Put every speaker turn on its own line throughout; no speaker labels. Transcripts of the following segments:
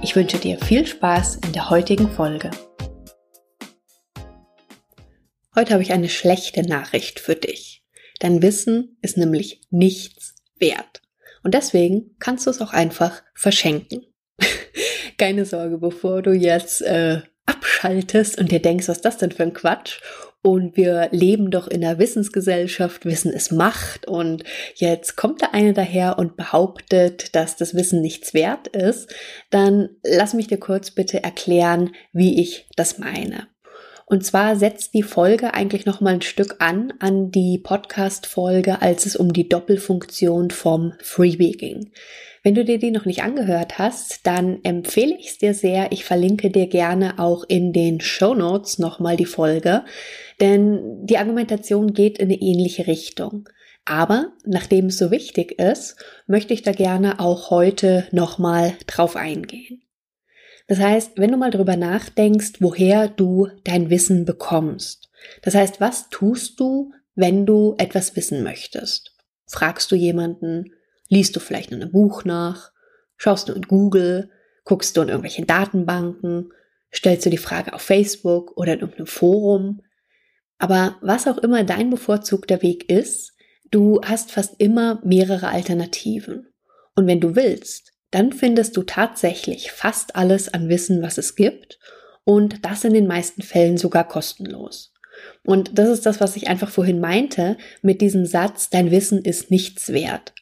Ich wünsche dir viel Spaß in der heutigen Folge. Heute habe ich eine schlechte Nachricht für dich. Dein Wissen ist nämlich nichts wert. Und deswegen kannst du es auch einfach verschenken. Keine Sorge, bevor du jetzt äh, abschaltest und dir denkst, was ist das denn für ein Quatsch? Und wir leben doch in einer Wissensgesellschaft, Wissen ist Macht und jetzt kommt da eine daher und behauptet, dass das Wissen nichts wert ist, dann lass mich dir kurz bitte erklären, wie ich das meine. Und zwar setzt die Folge eigentlich noch mal ein Stück an an die Podcast Folge, als es um die Doppelfunktion vom Freebie ging. Wenn du dir die noch nicht angehört hast, dann empfehle ich es dir sehr. Ich verlinke dir gerne auch in den Show Notes nochmal die Folge, denn die Argumentation geht in eine ähnliche Richtung. Aber nachdem es so wichtig ist, möchte ich da gerne auch heute nochmal drauf eingehen. Das heißt, wenn du mal drüber nachdenkst, woher du dein Wissen bekommst. Das heißt, was tust du, wenn du etwas wissen möchtest? Fragst du jemanden? Liest du vielleicht in einem Buch nach? Schaust du in Google? Guckst du in irgendwelchen Datenbanken? Stellst du die Frage auf Facebook oder in irgendeinem Forum? Aber was auch immer dein bevorzugter Weg ist, du hast fast immer mehrere Alternativen. Und wenn du willst, dann findest du tatsächlich fast alles an Wissen, was es gibt und das in den meisten Fällen sogar kostenlos. Und das ist das, was ich einfach vorhin meinte mit diesem Satz, dein Wissen ist nichts wert.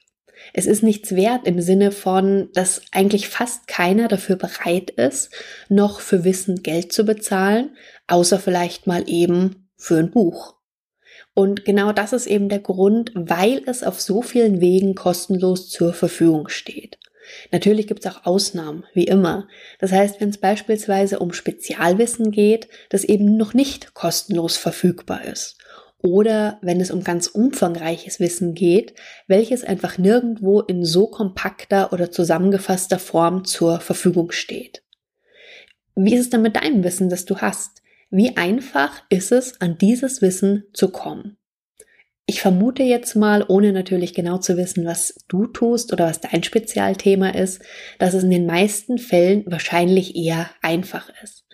Es ist nichts wert im Sinne von, dass eigentlich fast keiner dafür bereit ist, noch für Wissen Geld zu bezahlen, außer vielleicht mal eben für ein Buch. Und genau das ist eben der Grund, weil es auf so vielen Wegen kostenlos zur Verfügung steht. Natürlich gibt es auch Ausnahmen, wie immer. Das heißt, wenn es beispielsweise um Spezialwissen geht, das eben noch nicht kostenlos verfügbar ist oder wenn es um ganz umfangreiches Wissen geht, welches einfach nirgendwo in so kompakter oder zusammengefasster Form zur Verfügung steht. Wie ist es dann mit deinem Wissen, das du hast? Wie einfach ist es, an dieses Wissen zu kommen? Ich vermute jetzt mal, ohne natürlich genau zu wissen, was du tust oder was dein Spezialthema ist, dass es in den meisten Fällen wahrscheinlich eher einfach ist.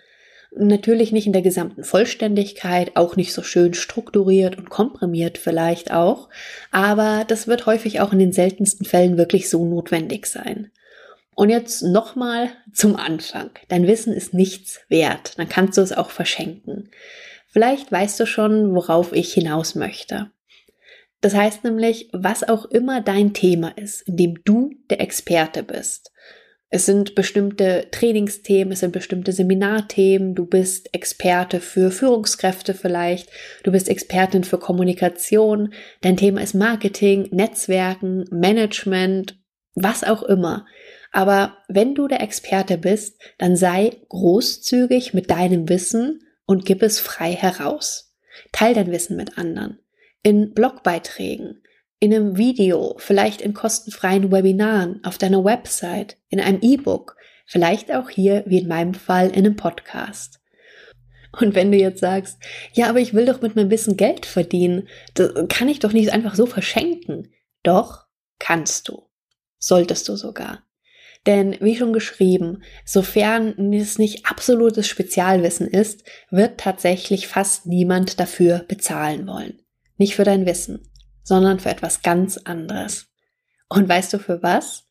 Natürlich nicht in der gesamten Vollständigkeit, auch nicht so schön strukturiert und komprimiert vielleicht auch, aber das wird häufig auch in den seltensten Fällen wirklich so notwendig sein. Und jetzt nochmal zum Anfang. Dein Wissen ist nichts wert, dann kannst du es auch verschenken. Vielleicht weißt du schon, worauf ich hinaus möchte. Das heißt nämlich, was auch immer dein Thema ist, in dem du der Experte bist, es sind bestimmte Trainingsthemen, es sind bestimmte Seminarthemen, du bist Experte für Führungskräfte vielleicht, du bist Expertin für Kommunikation, dein Thema ist Marketing, Netzwerken, Management, was auch immer. Aber wenn du der Experte bist, dann sei großzügig mit deinem Wissen und gib es frei heraus. Teil dein Wissen mit anderen. In Blogbeiträgen, in einem Video, vielleicht in kostenfreien Webinaren, auf deiner Website, in einem E-Book, vielleicht auch hier, wie in meinem Fall, in einem Podcast. Und wenn du jetzt sagst, ja, aber ich will doch mit meinem Wissen Geld verdienen, das kann ich doch nicht einfach so verschenken. Doch, kannst du. Solltest du sogar. Denn wie schon geschrieben, sofern es nicht absolutes Spezialwissen ist, wird tatsächlich fast niemand dafür bezahlen wollen. Nicht für dein Wissen sondern für etwas ganz anderes. Und weißt du für was?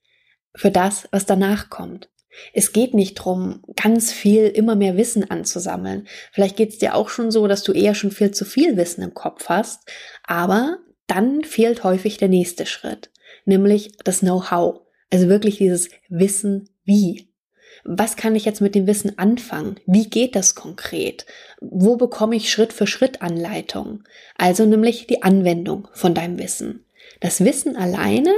Für das, was danach kommt. Es geht nicht drum, ganz viel, immer mehr Wissen anzusammeln. Vielleicht geht es dir auch schon so, dass du eher schon viel zu viel Wissen im Kopf hast, aber dann fehlt häufig der nächste Schritt, nämlich das Know-how. Also wirklich dieses Wissen wie. Was kann ich jetzt mit dem Wissen anfangen? Wie geht das konkret? Wo bekomme ich Schritt für Schritt Anleitung? Also nämlich die Anwendung von deinem Wissen. Das Wissen alleine,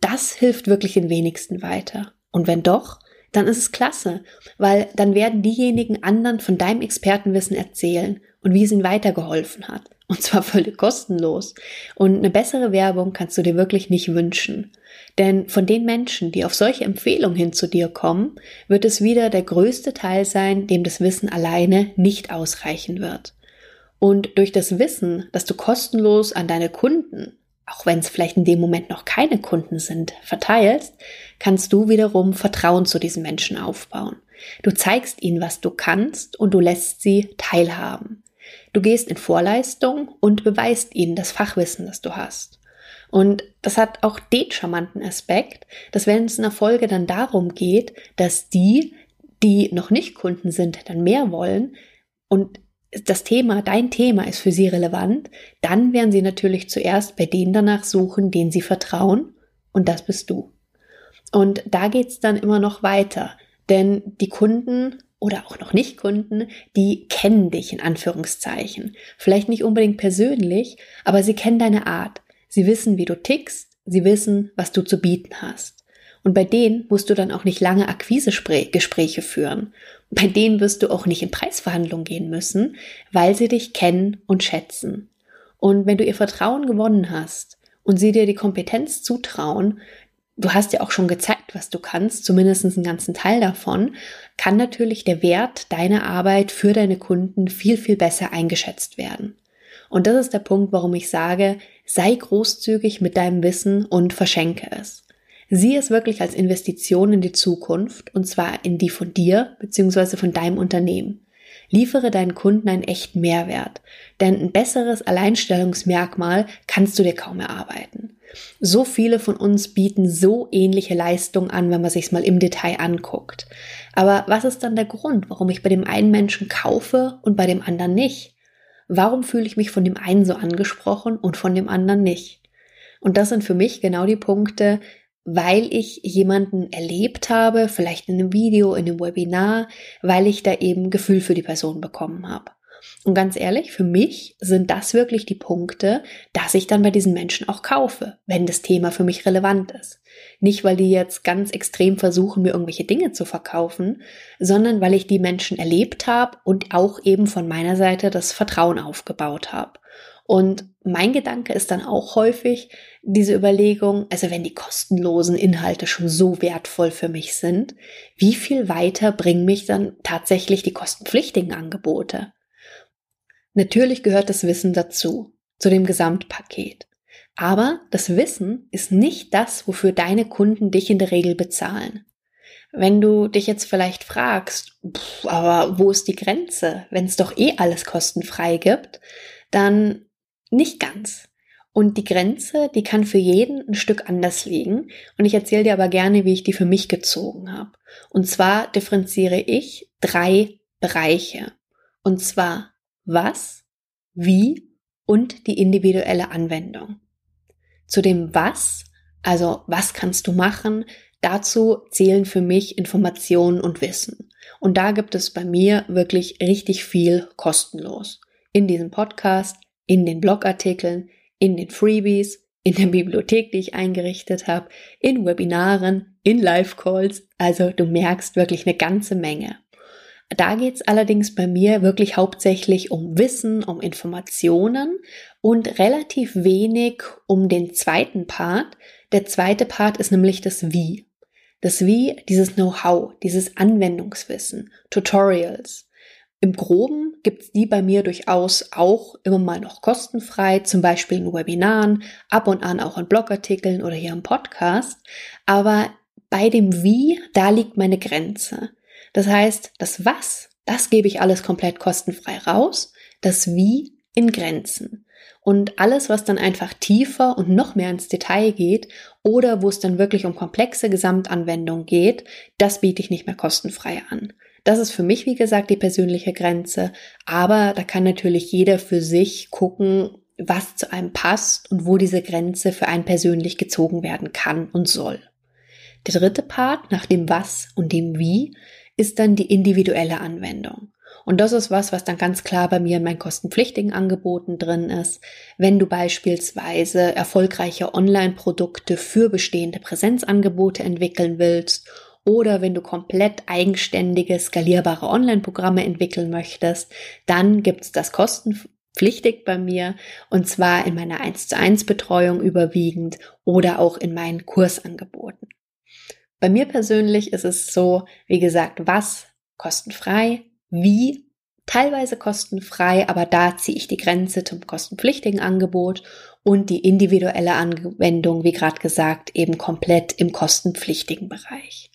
das hilft wirklich den wenigsten weiter. Und wenn doch, dann ist es klasse, weil dann werden diejenigen anderen von deinem Expertenwissen erzählen und wie es ihnen weitergeholfen hat. Und zwar völlig kostenlos. Und eine bessere Werbung kannst du dir wirklich nicht wünschen. Denn von den Menschen, die auf solche Empfehlungen hin zu dir kommen, wird es wieder der größte Teil sein, dem das Wissen alleine nicht ausreichen wird. Und durch das Wissen, dass du kostenlos an deine Kunden, auch wenn es vielleicht in dem Moment noch keine Kunden sind, verteilst, kannst du wiederum Vertrauen zu diesen Menschen aufbauen. Du zeigst ihnen, was du kannst und du lässt sie teilhaben. Du gehst in Vorleistung und beweist ihnen das Fachwissen, das du hast. Und das hat auch den charmanten Aspekt, dass wenn es in der Folge dann darum geht, dass die, die noch nicht Kunden sind, dann mehr wollen und das Thema, dein Thema ist für sie relevant, dann werden sie natürlich zuerst bei denen danach suchen, denen sie vertrauen und das bist du. Und da geht's dann immer noch weiter, denn die Kunden oder auch noch nicht Kunden, die kennen dich in Anführungszeichen. Vielleicht nicht unbedingt persönlich, aber sie kennen deine Art. Sie wissen, wie du tickst, sie wissen, was du zu bieten hast. Und bei denen musst du dann auch nicht lange Akquisegespräche führen. Bei denen wirst du auch nicht in Preisverhandlungen gehen müssen, weil sie dich kennen und schätzen. Und wenn du ihr Vertrauen gewonnen hast und sie dir die Kompetenz zutrauen, du hast ja auch schon gezeigt, was du kannst, zumindest einen ganzen Teil davon, kann natürlich der Wert deiner Arbeit für deine Kunden viel, viel besser eingeschätzt werden. Und das ist der Punkt, warum ich sage, sei großzügig mit deinem Wissen und verschenke es. Sieh es wirklich als Investition in die Zukunft und zwar in die von dir bzw. von deinem Unternehmen. Liefere deinen Kunden einen echten Mehrwert, denn ein besseres Alleinstellungsmerkmal kannst du dir kaum erarbeiten. So viele von uns bieten so ähnliche Leistungen an, wenn man sich's mal im Detail anguckt. Aber was ist dann der Grund, warum ich bei dem einen Menschen kaufe und bei dem anderen nicht? Warum fühle ich mich von dem einen so angesprochen und von dem anderen nicht? Und das sind für mich genau die Punkte, weil ich jemanden erlebt habe, vielleicht in einem Video, in einem Webinar, weil ich da eben Gefühl für die Person bekommen habe. Und ganz ehrlich, für mich sind das wirklich die Punkte, dass ich dann bei diesen Menschen auch kaufe, wenn das Thema für mich relevant ist. Nicht, weil die jetzt ganz extrem versuchen, mir irgendwelche Dinge zu verkaufen, sondern weil ich die Menschen erlebt habe und auch eben von meiner Seite das Vertrauen aufgebaut habe. Und mein Gedanke ist dann auch häufig diese Überlegung, also wenn die kostenlosen Inhalte schon so wertvoll für mich sind, wie viel weiter bringen mich dann tatsächlich die kostenpflichtigen Angebote? Natürlich gehört das Wissen dazu, zu dem Gesamtpaket. Aber das Wissen ist nicht das, wofür deine Kunden dich in der Regel bezahlen. Wenn du dich jetzt vielleicht fragst, pff, aber wo ist die Grenze, wenn es doch eh alles kostenfrei gibt, dann nicht ganz. Und die Grenze, die kann für jeden ein Stück anders liegen. Und ich erzähle dir aber gerne, wie ich die für mich gezogen habe. Und zwar differenziere ich drei Bereiche. Und zwar was, wie und die individuelle Anwendung. Zu dem was, also was kannst du machen, dazu zählen für mich Informationen und Wissen. Und da gibt es bei mir wirklich richtig viel kostenlos. In diesem Podcast, in den Blogartikeln, in den Freebies, in der Bibliothek, die ich eingerichtet habe, in Webinaren, in Live-Calls. Also du merkst wirklich eine ganze Menge. Da geht's allerdings bei mir wirklich hauptsächlich um Wissen, um Informationen und relativ wenig um den zweiten Part. Der zweite Part ist nämlich das Wie. Das Wie, dieses Know-how, dieses Anwendungswissen, Tutorials, im Groben gibt's die bei mir durchaus auch immer mal noch kostenfrei, zum Beispiel in Webinaren, ab und an auch in Blogartikeln oder hier im Podcast. Aber bei dem Wie, da liegt meine Grenze. Das heißt, das Was, das gebe ich alles komplett kostenfrei raus, das Wie in Grenzen. Und alles, was dann einfach tiefer und noch mehr ins Detail geht oder wo es dann wirklich um komplexe Gesamtanwendungen geht, das biete ich nicht mehr kostenfrei an. Das ist für mich, wie gesagt, die persönliche Grenze. Aber da kann natürlich jeder für sich gucken, was zu einem passt und wo diese Grenze für einen persönlich gezogen werden kann und soll. Der dritte Part nach dem Was und dem Wie ist dann die individuelle Anwendung. Und das ist was, was dann ganz klar bei mir in meinen kostenpflichtigen Angeboten drin ist. Wenn du beispielsweise erfolgreiche Online-Produkte für bestehende Präsenzangebote entwickeln willst oder wenn du komplett eigenständige, skalierbare Online-Programme entwickeln möchtest, dann gibt's das kostenpflichtig bei mir und zwar in meiner 1 zu 1 Betreuung überwiegend oder auch in meinen Kursangeboten. Bei mir persönlich ist es so, wie gesagt, was kostenfrei, wie teilweise kostenfrei, aber da ziehe ich die Grenze zum kostenpflichtigen Angebot und die individuelle Anwendung, wie gerade gesagt, eben komplett im kostenpflichtigen Bereich.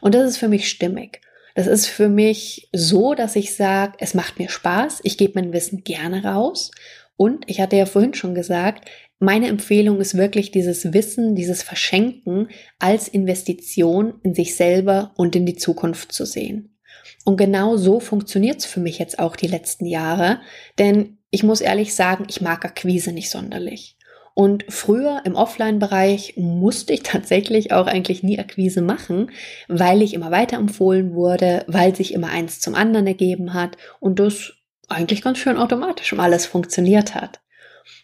Und das ist für mich stimmig. Das ist für mich so, dass ich sage, es macht mir Spaß, ich gebe mein Wissen gerne raus. Und ich hatte ja vorhin schon gesagt, meine Empfehlung ist wirklich dieses Wissen, dieses Verschenken als Investition in sich selber und in die Zukunft zu sehen. Und genau so funktioniert es für mich jetzt auch die letzten Jahre, denn ich muss ehrlich sagen, ich mag Akquise nicht sonderlich. Und früher im Offline-Bereich musste ich tatsächlich auch eigentlich nie Akquise machen, weil ich immer weiterempfohlen wurde, weil sich immer eins zum anderen ergeben hat und das eigentlich ganz schön automatisch um alles funktioniert hat.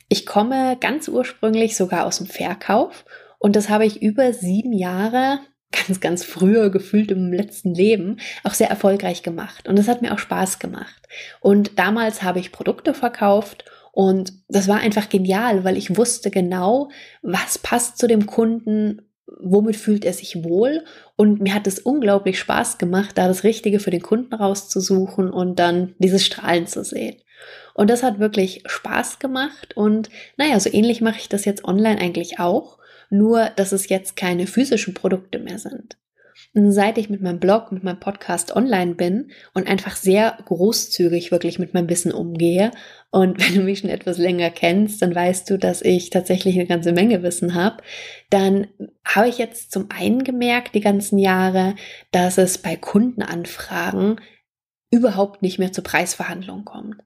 Ich komme ganz ursprünglich sogar aus dem Verkauf und das habe ich über sieben Jahre ganz, ganz früher gefühlt im letzten Leben auch sehr erfolgreich gemacht. Und das hat mir auch Spaß gemacht. Und damals habe ich Produkte verkauft und das war einfach genial, weil ich wusste genau, was passt zu dem Kunden, womit fühlt er sich wohl. Und mir hat es unglaublich Spaß gemacht, da das Richtige für den Kunden rauszusuchen und dann dieses Strahlen zu sehen. Und das hat wirklich Spaß gemacht. Und naja, so ähnlich mache ich das jetzt online eigentlich auch nur dass es jetzt keine physischen Produkte mehr sind. Seit ich mit meinem Blog, mit meinem Podcast online bin und einfach sehr großzügig wirklich mit meinem Wissen umgehe, und wenn du mich schon etwas länger kennst, dann weißt du, dass ich tatsächlich eine ganze Menge Wissen habe, dann habe ich jetzt zum einen gemerkt, die ganzen Jahre, dass es bei Kundenanfragen überhaupt nicht mehr zur Preisverhandlung kommt.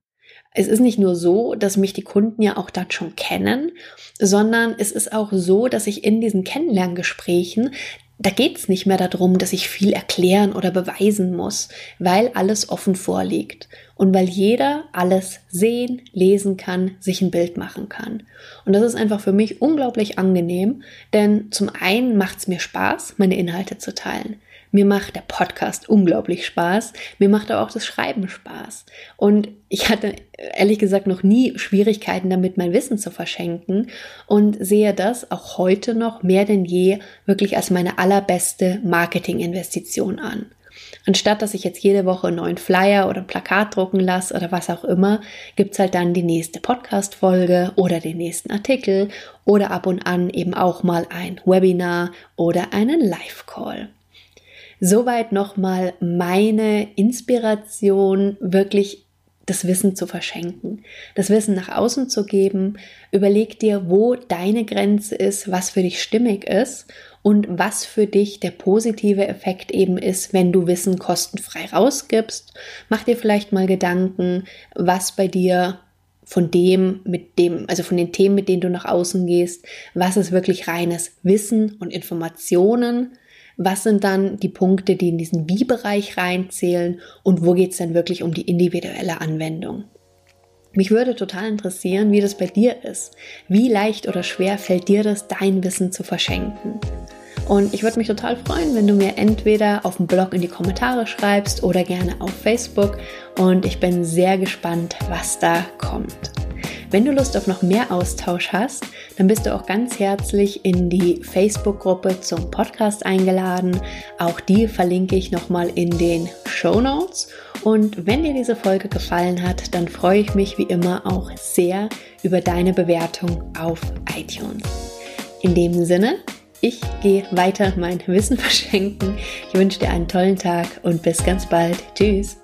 Es ist nicht nur so, dass mich die Kunden ja auch dann schon kennen, sondern es ist auch so, dass ich in diesen Kennenlerngesprächen da geht's nicht mehr darum, dass ich viel erklären oder beweisen muss, weil alles offen vorliegt und weil jeder alles sehen, lesen kann, sich ein Bild machen kann. Und das ist einfach für mich unglaublich angenehm, denn zum einen macht's mir Spaß, meine Inhalte zu teilen. Mir macht der Podcast unglaublich Spaß. Mir macht aber auch das Schreiben Spaß. Und ich hatte ehrlich gesagt noch nie Schwierigkeiten damit, mein Wissen zu verschenken und sehe das auch heute noch mehr denn je wirklich als meine allerbeste Marketinginvestition an. Anstatt dass ich jetzt jede Woche einen neuen Flyer oder ein Plakat drucken lasse oder was auch immer, gibt's halt dann die nächste Podcast-Folge oder den nächsten Artikel oder ab und an eben auch mal ein Webinar oder einen Live-Call. Soweit nochmal meine Inspiration, wirklich das Wissen zu verschenken, das Wissen nach außen zu geben. Überleg dir, wo deine Grenze ist, was für dich stimmig ist und was für dich der positive Effekt eben ist, wenn du Wissen kostenfrei rausgibst. Mach dir vielleicht mal Gedanken, was bei dir von dem, mit dem, also von den Themen, mit denen du nach außen gehst, was ist wirklich reines Wissen und Informationen was sind dann die Punkte, die in diesen Wie-Bereich reinzählen und wo geht es dann wirklich um die individuelle Anwendung? Mich würde total interessieren, wie das bei dir ist. Wie leicht oder schwer fällt dir das, dein Wissen zu verschenken? Und ich würde mich total freuen, wenn du mir entweder auf dem Blog in die Kommentare schreibst oder gerne auf Facebook. Und ich bin sehr gespannt, was da kommt. Wenn du Lust auf noch mehr Austausch hast, dann bist du auch ganz herzlich in die Facebook-Gruppe zum Podcast eingeladen. Auch die verlinke ich nochmal in den Show Notes. Und wenn dir diese Folge gefallen hat, dann freue ich mich wie immer auch sehr über deine Bewertung auf iTunes. In dem Sinne, ich gehe weiter mein Wissen verschenken. Ich wünsche dir einen tollen Tag und bis ganz bald. Tschüss.